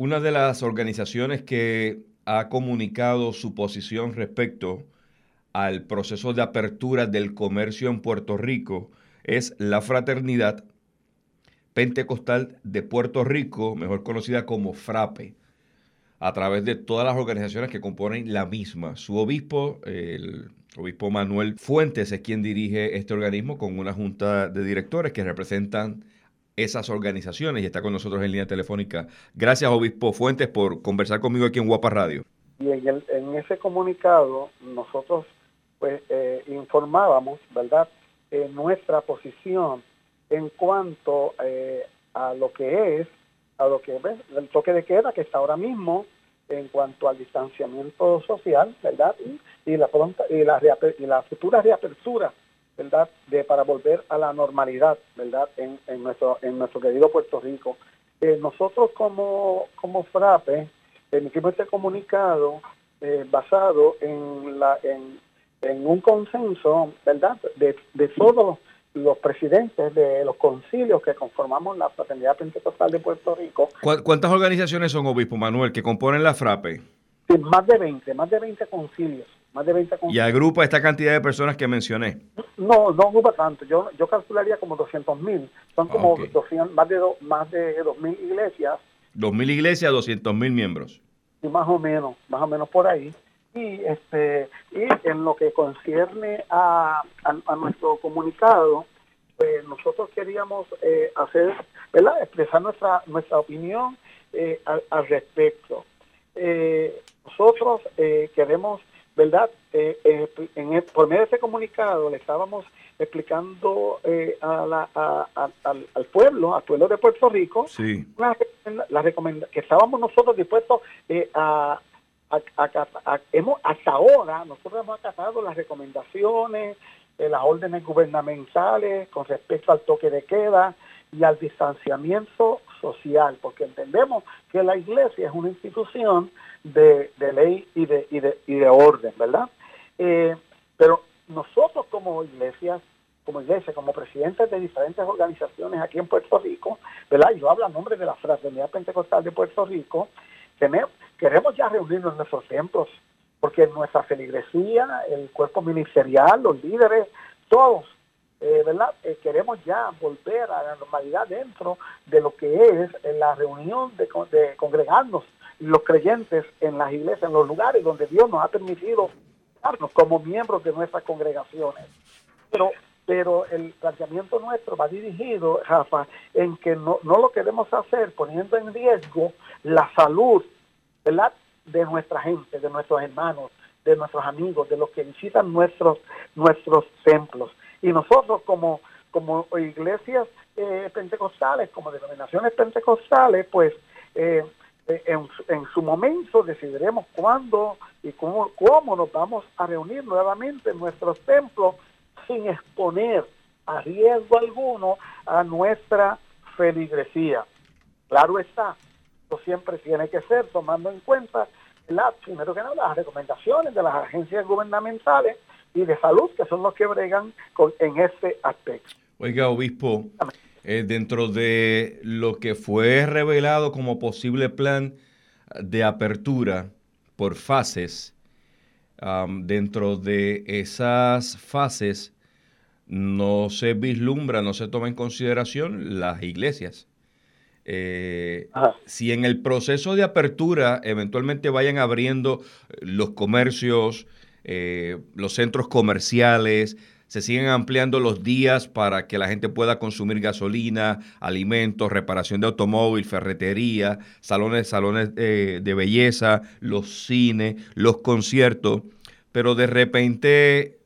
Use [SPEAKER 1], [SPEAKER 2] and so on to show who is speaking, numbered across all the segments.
[SPEAKER 1] Una de las organizaciones que ha comunicado su posición respecto al proceso de apertura del comercio en Puerto Rico es la Fraternidad Pentecostal de Puerto Rico, mejor conocida como FRAPE, a través de todas las organizaciones que componen la misma. Su obispo, el obispo Manuel Fuentes, es quien dirige este organismo con una junta de directores que representan esas organizaciones y está con nosotros en línea telefónica. Gracias, obispo Fuentes, por conversar conmigo aquí en Guapa Radio.
[SPEAKER 2] Y en, ese comunicado nosotros pues eh, informábamos, ¿verdad?, eh, nuestra posición en cuanto eh, a lo que es, a lo que ¿ves? el toque de queda que está ahora mismo en cuanto al distanciamiento social, ¿verdad? Y, la pronta y la, y la futura reapertura, ¿verdad? De para volver a la normalidad, ¿verdad? En, en nuestro en nuestro querido Puerto Rico. Eh, nosotros como como FRAPE emitimos este comunicado eh, basado en la en, en un consenso, ¿verdad? De, de todos los presidentes de los concilios que conformamos la Fraternidad Pentecostal de Puerto Rico.
[SPEAKER 1] ¿Cuántas organizaciones son, Obispo Manuel, que componen la FRAPE?
[SPEAKER 2] Más de 20, más de 20 concilios. Más de 20 concilios.
[SPEAKER 1] ¿Y agrupa esta cantidad de personas que mencioné?
[SPEAKER 2] No, no agrupa tanto. Yo, yo calcularía como 200 mil. Son como más de más de 2 mil iglesias.
[SPEAKER 1] 2 mil iglesias, 200 mil miembros.
[SPEAKER 2] Y más o menos, más o menos por ahí. Y, este, y en lo que concierne a, a, nuestro comunicado, pues nosotros queríamos eh, hacer, ¿verdad? expresar nuestra, nuestra opinión eh, al, respecto. Eh, nosotros queremos, ¿verdad? en por medio de este comunicado le estábamos explicando a la, al, pueblo, al pueblo de Puerto Rico,
[SPEAKER 1] sí.
[SPEAKER 2] la, que estábamos nosotros dispuestos a, hemos, hasta ahora nosotros hemos acatado las recomendaciones, las órdenes gubernamentales con respecto al toque de queda y al distanciamiento social, porque entendemos que la iglesia es una institución de, ley y de, y de, y de orden, ¿verdad? Eh, pero nosotros como iglesias, como iglesia, como presidentes de diferentes organizaciones aquí en Puerto Rico, ¿verdad? Yo hablo a nombre de la Fraternidad Pentecostal de Puerto Rico, queremos ya reunirnos en nuestros templos, porque nuestra feligresía, el cuerpo ministerial, los líderes, todos, eh, ¿verdad? Eh, queremos ya volver a la normalidad dentro de lo que es la reunión de, congregarnos los creyentes en las iglesias, en los lugares donde Dios nos ha permitido darnos como miembros de nuestras congregaciones. Pero pero el planteamiento nuestro va dirigido, Rafa, en que no, no lo queremos hacer poniendo en riesgo la salud, ¿verdad? de nuestra gente, de nuestros hermanos, de nuestros amigos, de los que visitan nuestros, nuestros templos. Y nosotros como, como iglesias eh, pentecostales, como denominaciones pentecostales, pues eh, eh, en, en, su momento decidiremos cuándo y cómo, cómo nos vamos a reunir nuevamente en nuestros templos sin exponer a riesgo alguno a nuestra feligresía. Claro está, esto siempre tiene que ser tomando en cuenta la, primero que nada las recomendaciones de las agencias gubernamentales y de salud que son los que bregan con, en este aspecto.
[SPEAKER 1] Oiga, obispo, eh, dentro de lo que fue revelado como posible plan de apertura por fases, dentro de esas fases no se vislumbra, no se toma en consideración las iglesias. Eh, si en el proceso de apertura eventualmente vayan abriendo los comercios, eh, los centros comerciales, se siguen ampliando los días para que la gente pueda consumir gasolina, alimentos, reparación de automóvil, ferretería, salones, salones de belleza, los cines, los conciertos, pero de repente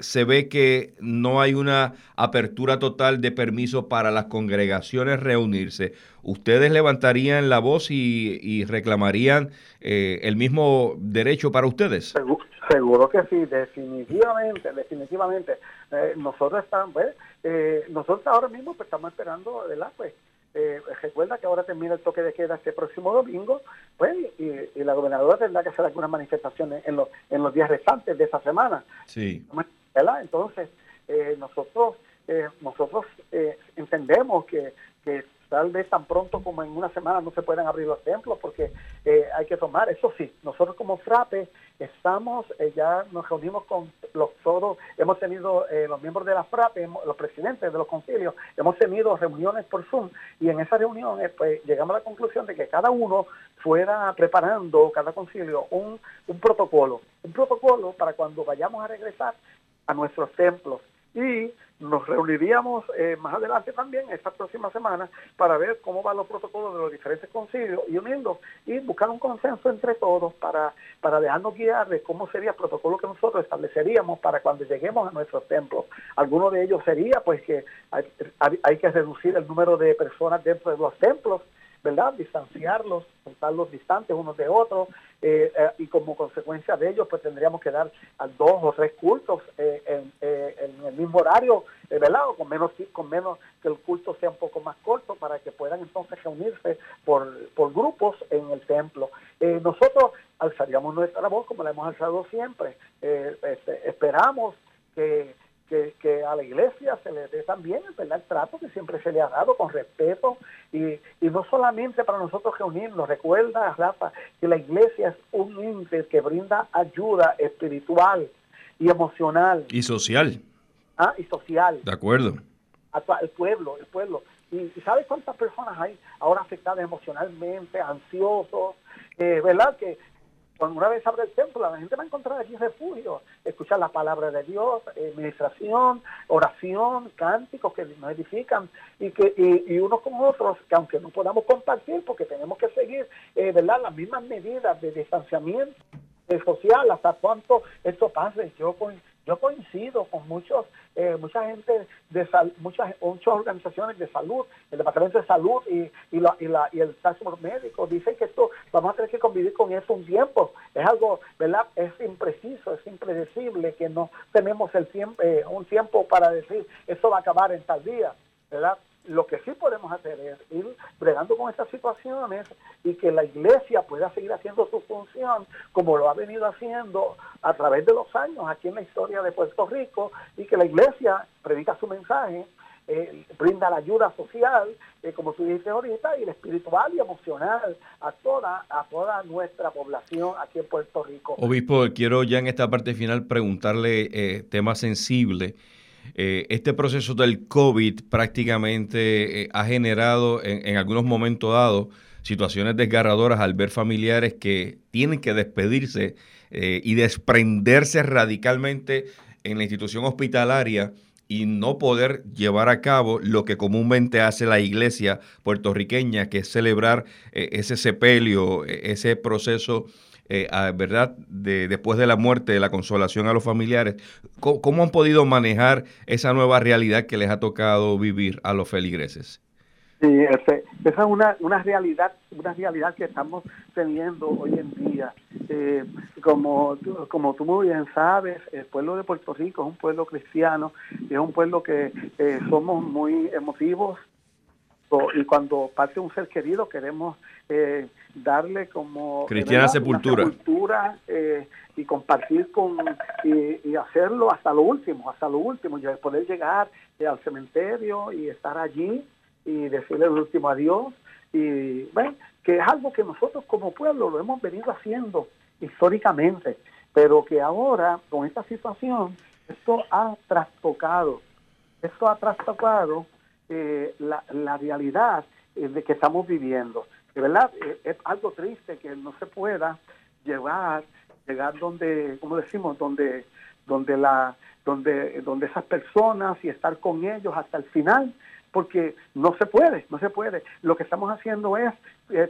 [SPEAKER 1] se ve que no hay una apertura total de permiso para las congregaciones reunirse. ¿Ustedes levantarían la voz y, reclamarían eh, el mismo derecho para ustedes?
[SPEAKER 2] Seguro, que sí, definitivamente, definitivamente. Eh, nosotros estamos, pues, eh, nosotros ahora mismo pues, estamos esperando, ¿verdad? Pues eh, recuerda que ahora termina el toque de queda este próximo domingo, pues, y, la gobernadora tendrá que hacer algunas manifestaciones en los, en los días restantes de esa semana.
[SPEAKER 1] Sí.
[SPEAKER 2] Entonces, eh, nosotros, eh, nosotros eh, entendemos que, que tal vez tan pronto como en una semana no se pueden abrir los templos porque hay que tomar, eso sí, nosotros como frape estamos, ya nos reunimos con los todos, hemos tenido los miembros de la frape, los presidentes de los concilios, hemos tenido reuniones por Zoom y en esas reuniones pues llegamos a la conclusión de que cada uno fuera preparando, cada concilio, un, un protocolo, un protocolo para cuando vayamos a regresar a nuestros templos y nos reuniríamos eh, más adelante también, esta próxima semana, para ver cómo van los protocolos de los diferentes concilios y unirlos y buscar un consenso entre todos para, para dejarnos guiar de cómo sería el protocolo que nosotros estableceríamos para cuando lleguemos a nuestros templos. Alguno de ellos sería pues que hay que reducir el número de personas dentro de los templos, ¿verdad? Distanciarlos, contarlos distantes unos de otros, eh, eh, y como consecuencia de ello, pues tendríamos que dar a dos o tres cultos eh, en, el mismo horario, ¿verdad? Con menos, con menos que el culto sea un poco más corto para que puedan entonces reunirse por, por grupos en el templo. nosotros alzaríamos nuestra voz como la hemos alzado siempre. Este, esperamos que que, a la iglesia se le dé también el trato que siempre se le ha dado con respeto y, no solamente para nosotros reunirnos, recuerda Rafa que la iglesia es un ente que brinda ayuda espiritual y emocional.
[SPEAKER 1] Y social.
[SPEAKER 2] Ah, y social.
[SPEAKER 1] De acuerdo.
[SPEAKER 2] el pueblo, el pueblo. Y, ¿sabes cuántas personas hay ahora afectadas emocionalmente, ansiosos, eh, ¿verdad? Que, cuando una vez abre el templo, la gente va a encontrar aquí refugio, escuchar la palabra de Dios, administración, oración, cánticos que nos edifican y que y, unos con otros, que aunque no podamos compartir porque tenemos que seguir eh, las mismas medidas de distanciamiento social hasta cuánto esto pase. Yo yo coincido con muchos, eh, mucha gente de muchas, muchas organizaciones de salud, el Departamento de Salud y, y, la, y, el Task Médico dicen que esto vamos a tener que convivir con eso un tiempo. Es algo, ¿verdad? Es impreciso, es impredecible que no tenemos el tiempo, eh, un tiempo para decir esto va a acabar en tal día, ¿verdad? Lo que sí podemos hacer es ir bregando con estas situaciones y que la iglesia pueda seguir haciendo su función como lo ha venido haciendo a través de los años aquí en la historia de Puerto Rico y que la iglesia predica su mensaje, eh, brinda la ayuda social, eh, como tú dices ahorita, y el espiritual y emocional a toda, a toda nuestra población aquí en Puerto Rico.
[SPEAKER 1] Obispo, quiero ya en esta parte final preguntarle eh, tema sensible eh, este proceso del COVID prácticamente eh, ha generado en, algunos momentos dados situaciones desgarradoras al ver familiares que tienen que despedirse eh, y desprenderse radicalmente en la institución hospitalaria y no poder llevar a cabo lo que comúnmente hace la iglesia puertorriqueña, que es celebrar ese sepelio, ese proceso eh, ¿verdad? De, después de la muerte, de la consolación a los familiares. ¿Cómo, han podido manejar esa nueva realidad que les ha tocado vivir a los feligreses?
[SPEAKER 2] Sí, esa es una, una realidad, una realidad que estamos teniendo hoy en día. Eh, como, como tú muy bien sabes, el pueblo de Puerto Rico es un pueblo cristiano, es un pueblo que eh, somos muy emotivos, y cuando parte un ser querido queremos eh, darle como
[SPEAKER 1] cristiana sepultura,
[SPEAKER 2] eh, y compartir con y, hacerlo hasta lo último hasta lo último y poder llegar eh, al cementerio y estar allí y decirle el último adiós. Y bueno que es algo que nosotros como pueblo lo hemos venido haciendo históricamente pero que ahora con esta situación esto ha trastocado esto ha trastocado eh, la, la, realidad eh, de que estamos viviendo. De verdad, eh, es algo triste que no se pueda llevar, llegar donde, como decimos, donde, donde la, donde, donde esas personas y estar con ellos hasta el final, porque no se puede, no se puede. Lo que estamos haciendo es,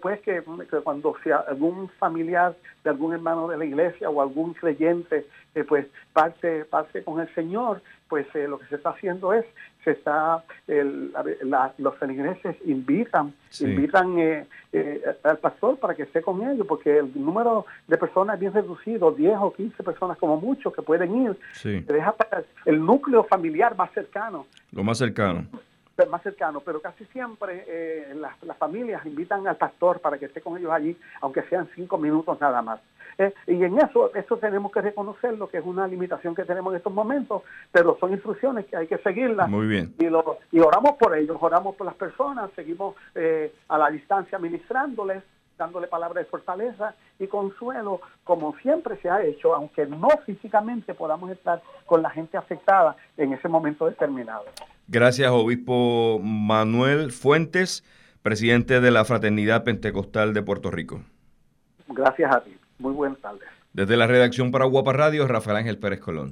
[SPEAKER 2] pues, que, cuando sea algún familiar de algún hermano de la iglesia o algún creyente, pues, parte, parte con el Señor, pues lo que se está haciendo es se está los feligreses invitan invitan eh, eh, al pastor para que esté con ellos porque el número de personas es bien reducido 10 o 15 personas como mucho que pueden ir se deja para el núcleo familiar más cercano
[SPEAKER 1] lo más cercano
[SPEAKER 2] más cercano, pero casi siempre eh, las, las, familias invitan al pastor para que esté con ellos allí, aunque sean cinco minutos nada más. Eh, y en eso, eso tenemos que reconocerlo, que es una limitación que tenemos en estos momentos, pero son instrucciones que hay que seguirlas.
[SPEAKER 1] Muy bien.
[SPEAKER 2] Y, lo, y oramos por ellos, oramos por las personas, seguimos eh, a la distancia ministrándoles, dándole palabras de fortaleza y consuelo, como siempre se ha hecho, aunque no físicamente podamos estar con la gente afectada en ese momento determinado.
[SPEAKER 1] Gracias, obispo Manuel Fuentes, presidente de la Fraternidad Pentecostal de Puerto Rico.
[SPEAKER 2] Gracias a ti. Muy buenas tardes.
[SPEAKER 1] Desde la redacción para Guapa Radio, Rafael Ángel Pérez Colón.